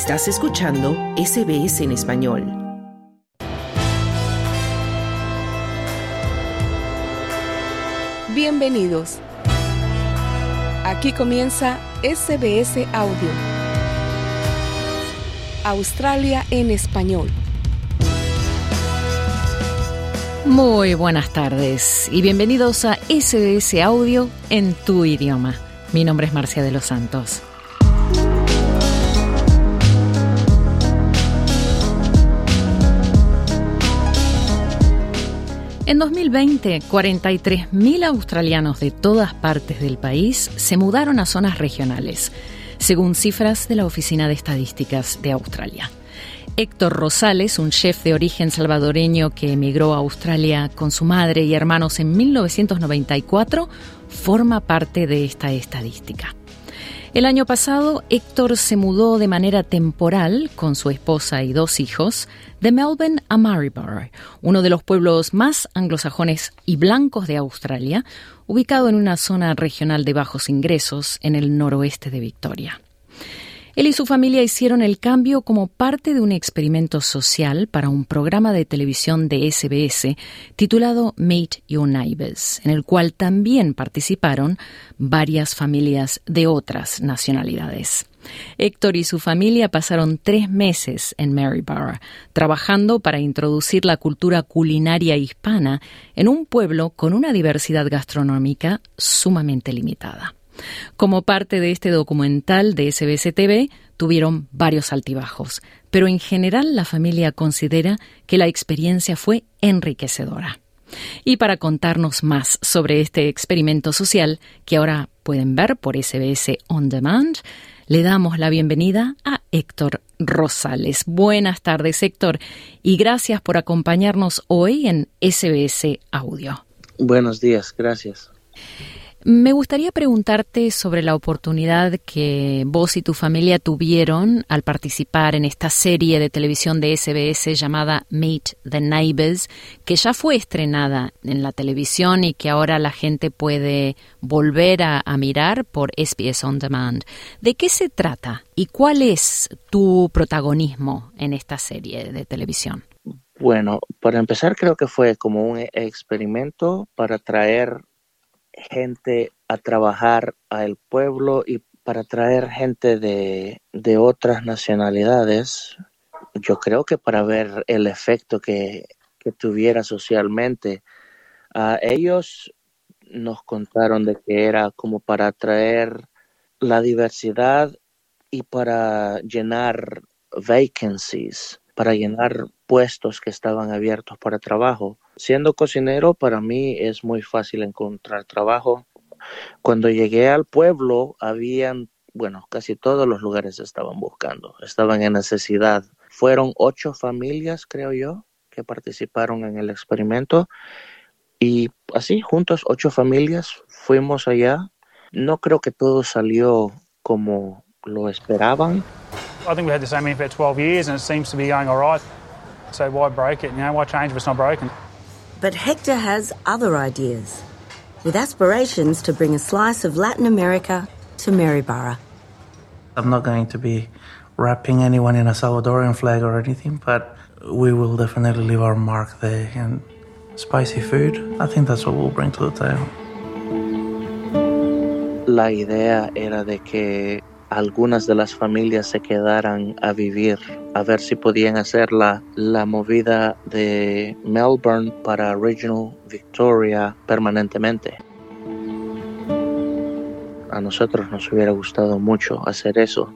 Estás escuchando SBS en español. Bienvenidos. Aquí comienza SBS Audio. Australia en español. Muy buenas tardes y bienvenidos a SBS Audio en tu idioma. Mi nombre es Marcia de los Santos. En 2020, 43.000 australianos de todas partes del país se mudaron a zonas regionales, según cifras de la Oficina de Estadísticas de Australia. Héctor Rosales, un chef de origen salvadoreño que emigró a Australia con su madre y hermanos en 1994, forma parte de esta estadística. El año pasado, Héctor se mudó de manera temporal con su esposa y dos hijos de Melbourne a Maryborough, uno de los pueblos más anglosajones y blancos de Australia, ubicado en una zona regional de bajos ingresos en el noroeste de Victoria. Él y su familia hicieron el cambio como parte de un experimento social para un programa de televisión de SBS titulado Meet Your Neighbors, en el cual también participaron varias familias de otras nacionalidades. Héctor y su familia pasaron tres meses en Maryborough, trabajando para introducir la cultura culinaria hispana en un pueblo con una diversidad gastronómica sumamente limitada. Como parte de este documental de SBS TV, tuvieron varios altibajos, pero en general la familia considera que la experiencia fue enriquecedora. Y para contarnos más sobre este experimento social, que ahora pueden ver por SBS On Demand, le damos la bienvenida a Héctor Rosales. Buenas tardes, Héctor, y gracias por acompañarnos hoy en SBS Audio. Buenos días, gracias. Me gustaría preguntarte sobre la oportunidad que vos y tu familia tuvieron al participar en esta serie de televisión de SBS llamada Meet the Neighbors, que ya fue estrenada en la televisión y que ahora la gente puede volver a, mirar por SBS On Demand. ¿De qué se trata y cuál es tu protagonismo en esta serie de televisión? Bueno, para empezar creo que fue como un experimento para traer gente a trabajar al pueblo y para traer gente de, de otras nacionalidades, yo creo que para ver el efecto que, que tuviera socialmente. ellos nos contaron de que era como para traer la diversidad y para llenar vacancies, para llenar puestos que estaban abiertos para trabajo. Siendo cocinero, para mí es muy fácil encontrar trabajo. Cuando llegué al pueblo, habían, bueno, casi todos los lugares estaban buscando, estaban en necesidad. Fueron ocho familias, creo yo, que participaron en el experimento. Y así, juntos, ocho familias, fuimos allá. No creo que todo salió como lo esperaban. I think we had the same for 12 years and it seems to be going all right. So why break it? You know, why change if it's not broken? But Hector has other ideas, with aspirations to bring a slice of Latin America to Maryborough. I'm not going to be wrapping anyone in a Salvadorian flag or anything, but we will definitely leave our mark there. And spicy food, I think that's what we'll bring to the table. La idea era de que algunas de las familias se quedaran a vivir, a ver si podían hacer la, la movida de Melbourne para Regional Victoria permanentemente. A nosotros nos hubiera gustado mucho hacer eso,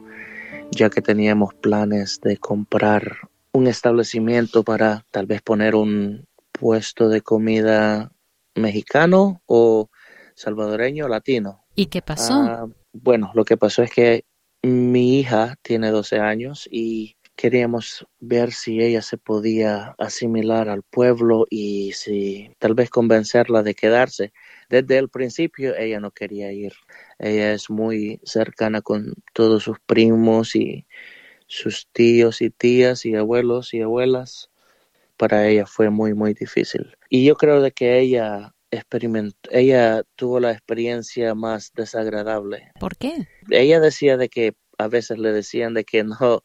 ya que teníamos planes de comprar un establecimiento para tal vez poner un puesto de comida mexicano o salvadoreño latino. ¿Y qué pasó? Ah, bueno, lo que pasó es que mi hija tiene 12 años y queríamos ver si ella se podía asimilar al pueblo y si tal vez convencerla de quedarse. Desde el principio ella no quería ir. Ella es muy cercana con todos sus primos y sus tíos y tías y abuelos y abuelas. Para ella fue muy, muy difícil. Y yo creo de que ella ella tuvo la experiencia más desagradable. ¿Por qué? Ella decía de que a veces le decían de que no,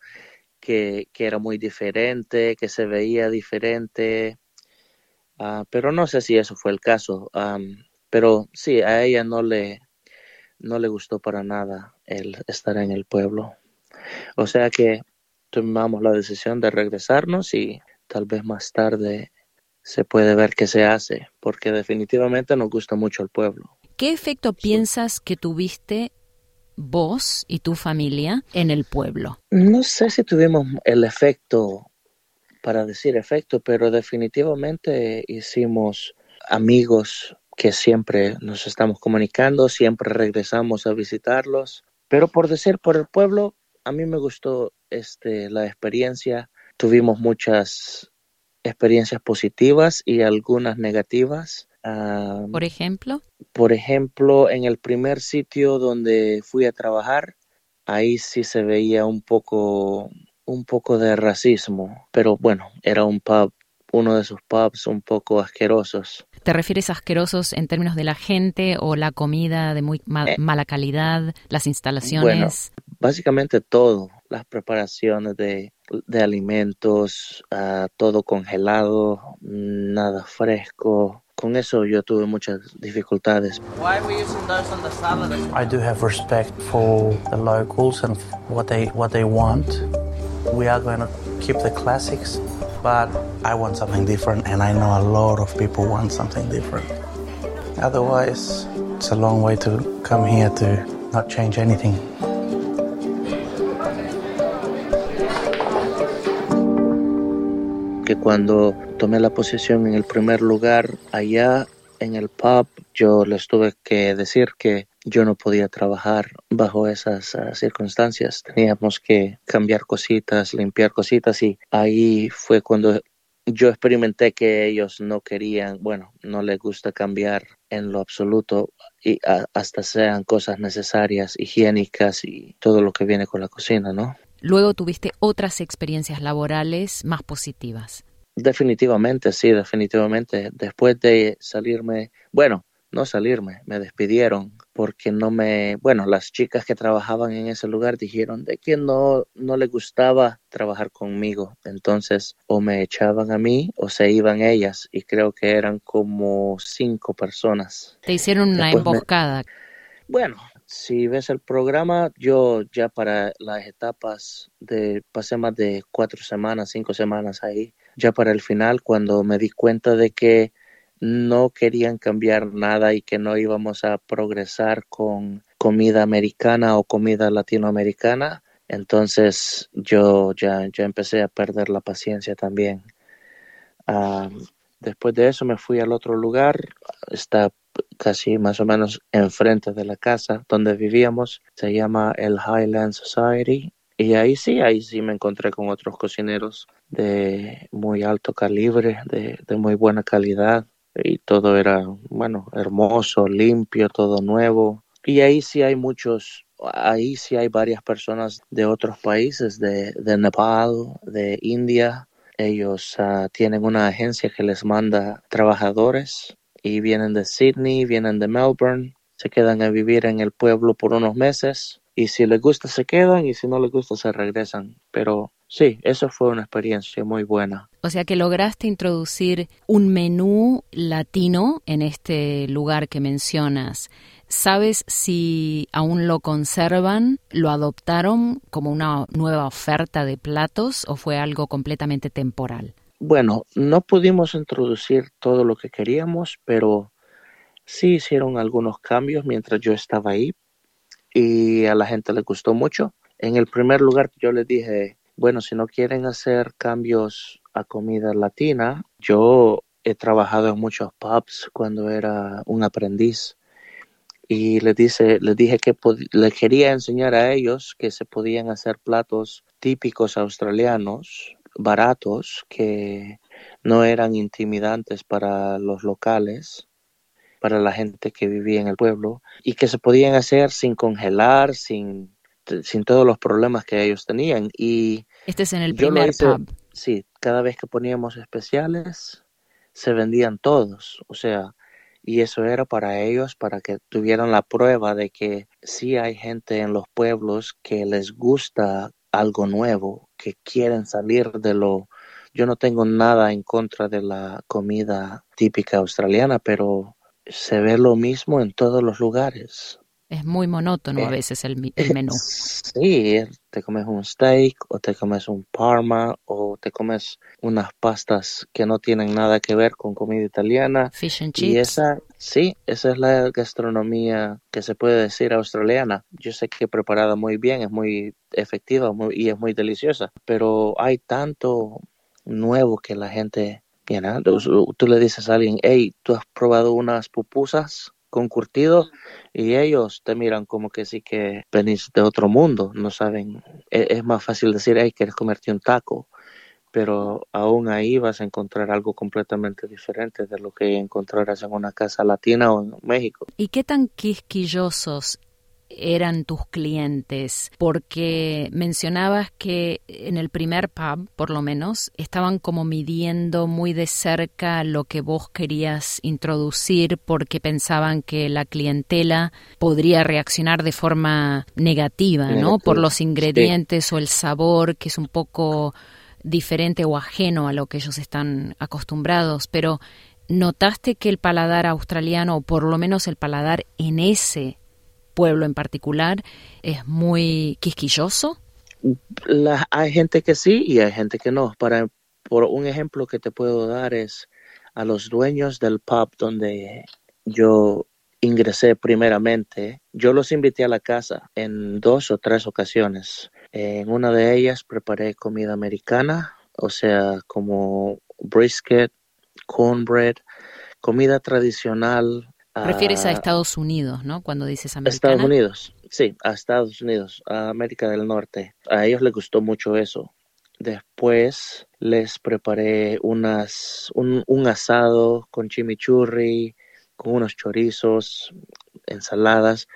que, que era muy diferente, que se veía diferente, uh, pero no sé si eso fue el caso. Um, pero sí, a ella no le, no le gustó para nada el estar en el pueblo. O sea que tomamos la decisión de regresarnos y tal vez más tarde se puede ver qué se hace, porque definitivamente nos gusta mucho el pueblo. ¿Qué efecto piensas que tuviste vos y tu familia en el pueblo? No sé si tuvimos el efecto, para decir efecto, pero definitivamente hicimos amigos que siempre nos estamos comunicando, siempre regresamos a visitarlos. Pero por decir por el pueblo, a mí me gustó este, la experiencia. Tuvimos muchas experiencias positivas y algunas negativas. por ejemplo. Por ejemplo, en el primer sitio donde fui a trabajar, ahí sí se veía un poco, un poco de racismo, pero bueno, era un pub, uno de esos pubs un poco asquerosos. ¿Te refieres a asquerosos en términos de la gente o la comida de muy eh. mala calidad, las instalaciones? básicamente todo, las preparaciones de, de alimentos, uh, todo congelado, nada fresco. Con eso yo tuve muchas dificultades. Why are we using those on the salad? I do have respect for the locals and what they what they want. We are going to keep the classics, but I want something different and I know a lot of people want something different. Otherwise, it's a long way to come here to not change anything. Cuando tomé la posición en el primer lugar allá en el pub, yo les tuve que decir que yo no podía trabajar bajo esas uh, circunstancias. Teníamos que cambiar cositas, limpiar cositas y ahí fue cuando yo experimenté que ellos no querían, bueno, no les gusta cambiar en lo absoluto y uh, hasta sean cosas necesarias, higiénicas y todo lo que viene con la cocina, ¿no? Luego tuviste otras experiencias laborales más positivas. Definitivamente, sí, definitivamente. Después de salirme, bueno, no salirme, me despidieron porque no me, bueno, las chicas que trabajaban en ese lugar dijeron de que no, no les gustaba trabajar conmigo. Entonces, o me echaban a mí o se iban ellas y creo que eran como cinco personas. Te hicieron una emboscada. Bueno, si ves el programa, yo ya para las etapas de, pasé más de cuatro semanas, cinco semanas ahí. Ya para el final, cuando me di cuenta de que no querían cambiar nada y que no íbamos a progresar con comida americana o comida latinoamericana, entonces yo ya, ya empecé a perder la paciencia también. Ah, después de eso me fui al otro lugar, está casi más o menos enfrente de la casa donde vivíamos. Se llama el Highland Society. Y ahí sí, ahí sí me encontré con otros cocineros de muy alto calibre, de, de muy buena calidad. Y todo era, bueno, hermoso, limpio, todo nuevo. Y ahí sí hay muchos, ahí sí hay varias personas de otros países, de, de Nepal, de India. Ellos uh, tienen una agencia que les manda trabajadores y vienen de Sydney, vienen de Melbourne, se quedan a vivir en el pueblo por unos meses y si les gusta se quedan y si no les gusta se regresan. Pero sí, eso fue una experiencia muy buena. O sea que lograste introducir un menú latino en este lugar que mencionas. ¿Sabes si aún lo conservan, lo adoptaron como una nueva oferta de platos o fue algo completamente temporal? Bueno, no pudimos introducir todo lo que queríamos, pero sí hicieron algunos cambios mientras yo estaba ahí y a la gente le gustó mucho. En el primer lugar yo les dije, bueno, si no quieren hacer cambios a comida latina, yo he trabajado en muchos pubs cuando era un aprendiz y les, dice, les dije que les quería enseñar a ellos que se podían hacer platos típicos australianos baratos que no eran intimidantes para los locales, para la gente que vivía en el pueblo y que se podían hacer sin congelar, sin, sin todos los problemas que ellos tenían. Y este es en el primer pub. Sí, cada vez que poníamos especiales se vendían todos, o sea, y eso era para ellos, para que tuvieran la prueba de que sí hay gente en los pueblos que les gusta algo nuevo que quieren salir de lo... Yo no tengo nada en contra de la comida típica australiana, pero se ve lo mismo en todos los lugares. Es muy monótono a eh, veces el, el, menú. Sí, te comes un steak o te comes un parma o te comes unas pastas que no tienen nada que ver con comida italiana. Fish and chips. Y esa, sí, esa es la gastronomía que se puede decir australiana. Yo sé que preparada muy bien, es muy efectiva y es muy deliciosa, pero hay tanto nuevo que la gente, mira, tú, tú le dices a alguien, hey, ¿tú has probado unas pupusas? Con curtido y ellos te miran como que sí que venís de otro mundo, no saben, e-, es, más fácil decir, hey, quieres comerte un taco, pero aún ahí vas a encontrar algo completamente diferente de lo que encontrarás en una casa latina o en México. ¿Y qué tan quisquillosos eran tus clientes? Porque mencionabas que en el primer pub, por lo menos, estaban como midiendo muy de cerca lo que vos querías introducir porque pensaban que la clientela podría reaccionar de forma negativa, ¿no? Por los ingredientes o el sabor, que es un poco diferente o ajeno a lo que ellos están acostumbrados, pero ¿notaste que el paladar australiano, o por lo menos el paladar en ese pueblo en particular es muy quisquilloso? hay gente que sí y hay gente que no. Para, por un ejemplo que te puedo dar es a los dueños del pub donde yo ingresé primeramente, yo los invité a la casa en dos o tres ocasiones. En una de ellas preparé comida americana, o sea, como brisket, cornbread, comida tradicional Refieres a Estados Unidos, ¿no? Cuando dices americana. Estados Unidos, sí, a Estados Unidos, a América del Norte. A ellos les gustó mucho eso. Después les preparé unas, un, un asado con chimichurri, con unos chorizos, ensaladas.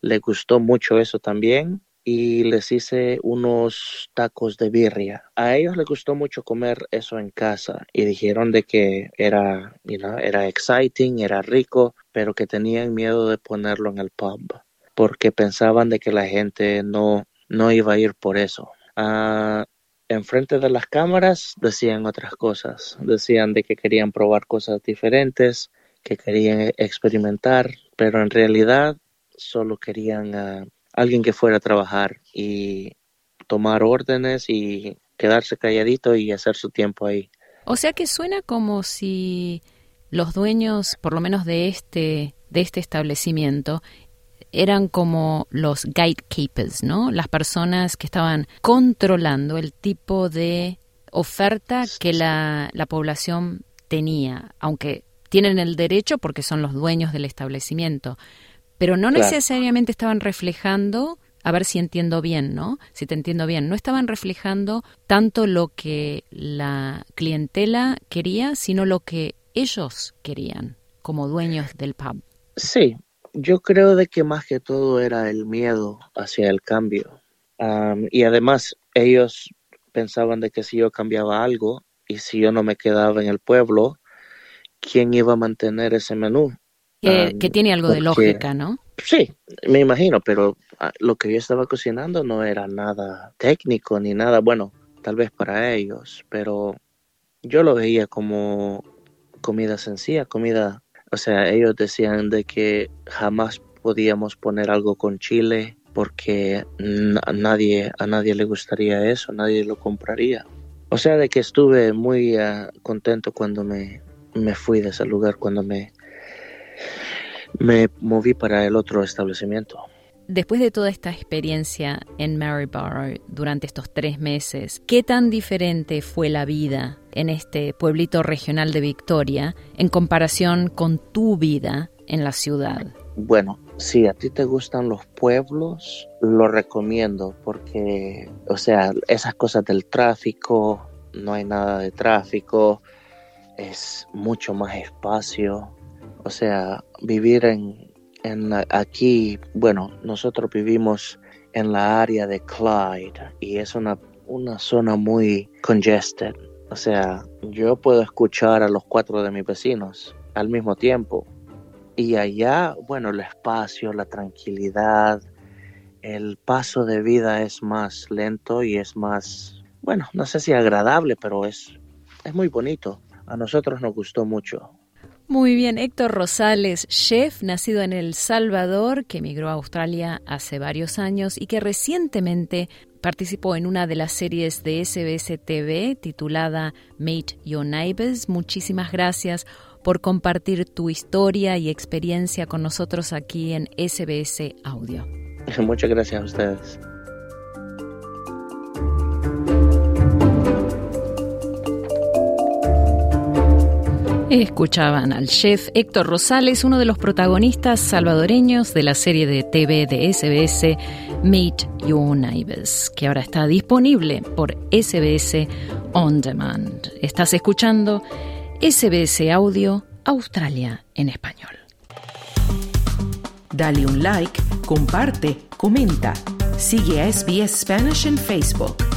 Les gustó mucho eso también y les hice unos tacos de birria. A ellos les gustó mucho comer eso en casa y dijeron de que era, era exciting, era rico, pero que tenían miedo de ponerlo en el pub porque pensaban de que la gente no, no iba a ir por eso. Ah, enfrente de las cámaras decían otras cosas, decían de que querían probar cosas diferentes, que querían experimentar, pero en realidad solo querían ah, alguien que fuera a trabajar y tomar órdenes y quedarse calladito y hacer su tiempo ahí. O sea que suena como si los dueños, por lo menos de este, de este establecimiento, eran como los gatekeepers, ¿no? Las personas que estaban controlando el tipo de oferta que la, la población tenía, aunque tienen el derecho porque son los dueños del establecimiento, pero no necesariamente estaban reflejando, a ver si entiendo bien, ¿no? Si te entiendo bien, no estaban reflejando tanto lo que la clientela quería, sino lo que ellos querían como dueños del pub. Sí, yo creo de que más que todo era el miedo hacia el cambio. y además ellos pensaban de que si yo cambiaba algo y si yo no me quedaba en el pueblo, ¿quién iba a mantener ese menú? Que, tiene algo de lógica, ¿no? Sí, me imagino, pero ah, lo que yo estaba cocinando no era nada técnico ni nada, bueno, tal vez para ellos, pero yo lo veía como comida sencilla, comida, o sea, ellos decían de que jamás podíamos poner algo con chile porque a nadie, a nadie le gustaría eso, nadie lo compraría. O sea, de que estuve muy ah, contento cuando me, me fui de ese lugar, cuando me, me moví para el otro establecimiento. Después de toda esta experiencia en Maryborough durante estos tres meses, ¿qué tan diferente fue la vida en este pueblito regional de Victoria en comparación con tu vida en la ciudad? Bueno, si a ti te gustan los pueblos, lo recomiendo porque, o sea, esas cosas del tráfico, no hay nada de tráfico, es mucho más espacio, o sea, vivir en, en aquí, bueno, nosotros vivimos en la área de Clyde y es una, una zona muy congested. O sea, yo puedo escuchar a los cuatro de mis vecinos al mismo tiempo. Y allá, bueno, el espacio, la tranquilidad, el paso de vida es más lento y es más bueno, no sé si agradable, pero es, es muy bonito. A nosotros nos gustó mucho. Muy bien, Héctor Rosales, chef nacido en El Salvador, que emigró a Australia hace varios años y que recientemente participó en una de las series de SBS TV titulada Meet Your Neighbors. Muchísimas gracias por compartir tu historia y experiencia con nosotros aquí en SBS Audio. Muchas gracias a ustedes. Escuchaban al chef Héctor Rosales, uno de los protagonistas salvadoreños de la serie de TV de SBS Meet Your Neighbors, que ahora está disponible por SBS On Demand. Estás escuchando SBS Audio Australia en español. Dale un like, comparte, comenta. Sigue a SBS Spanish en Facebook.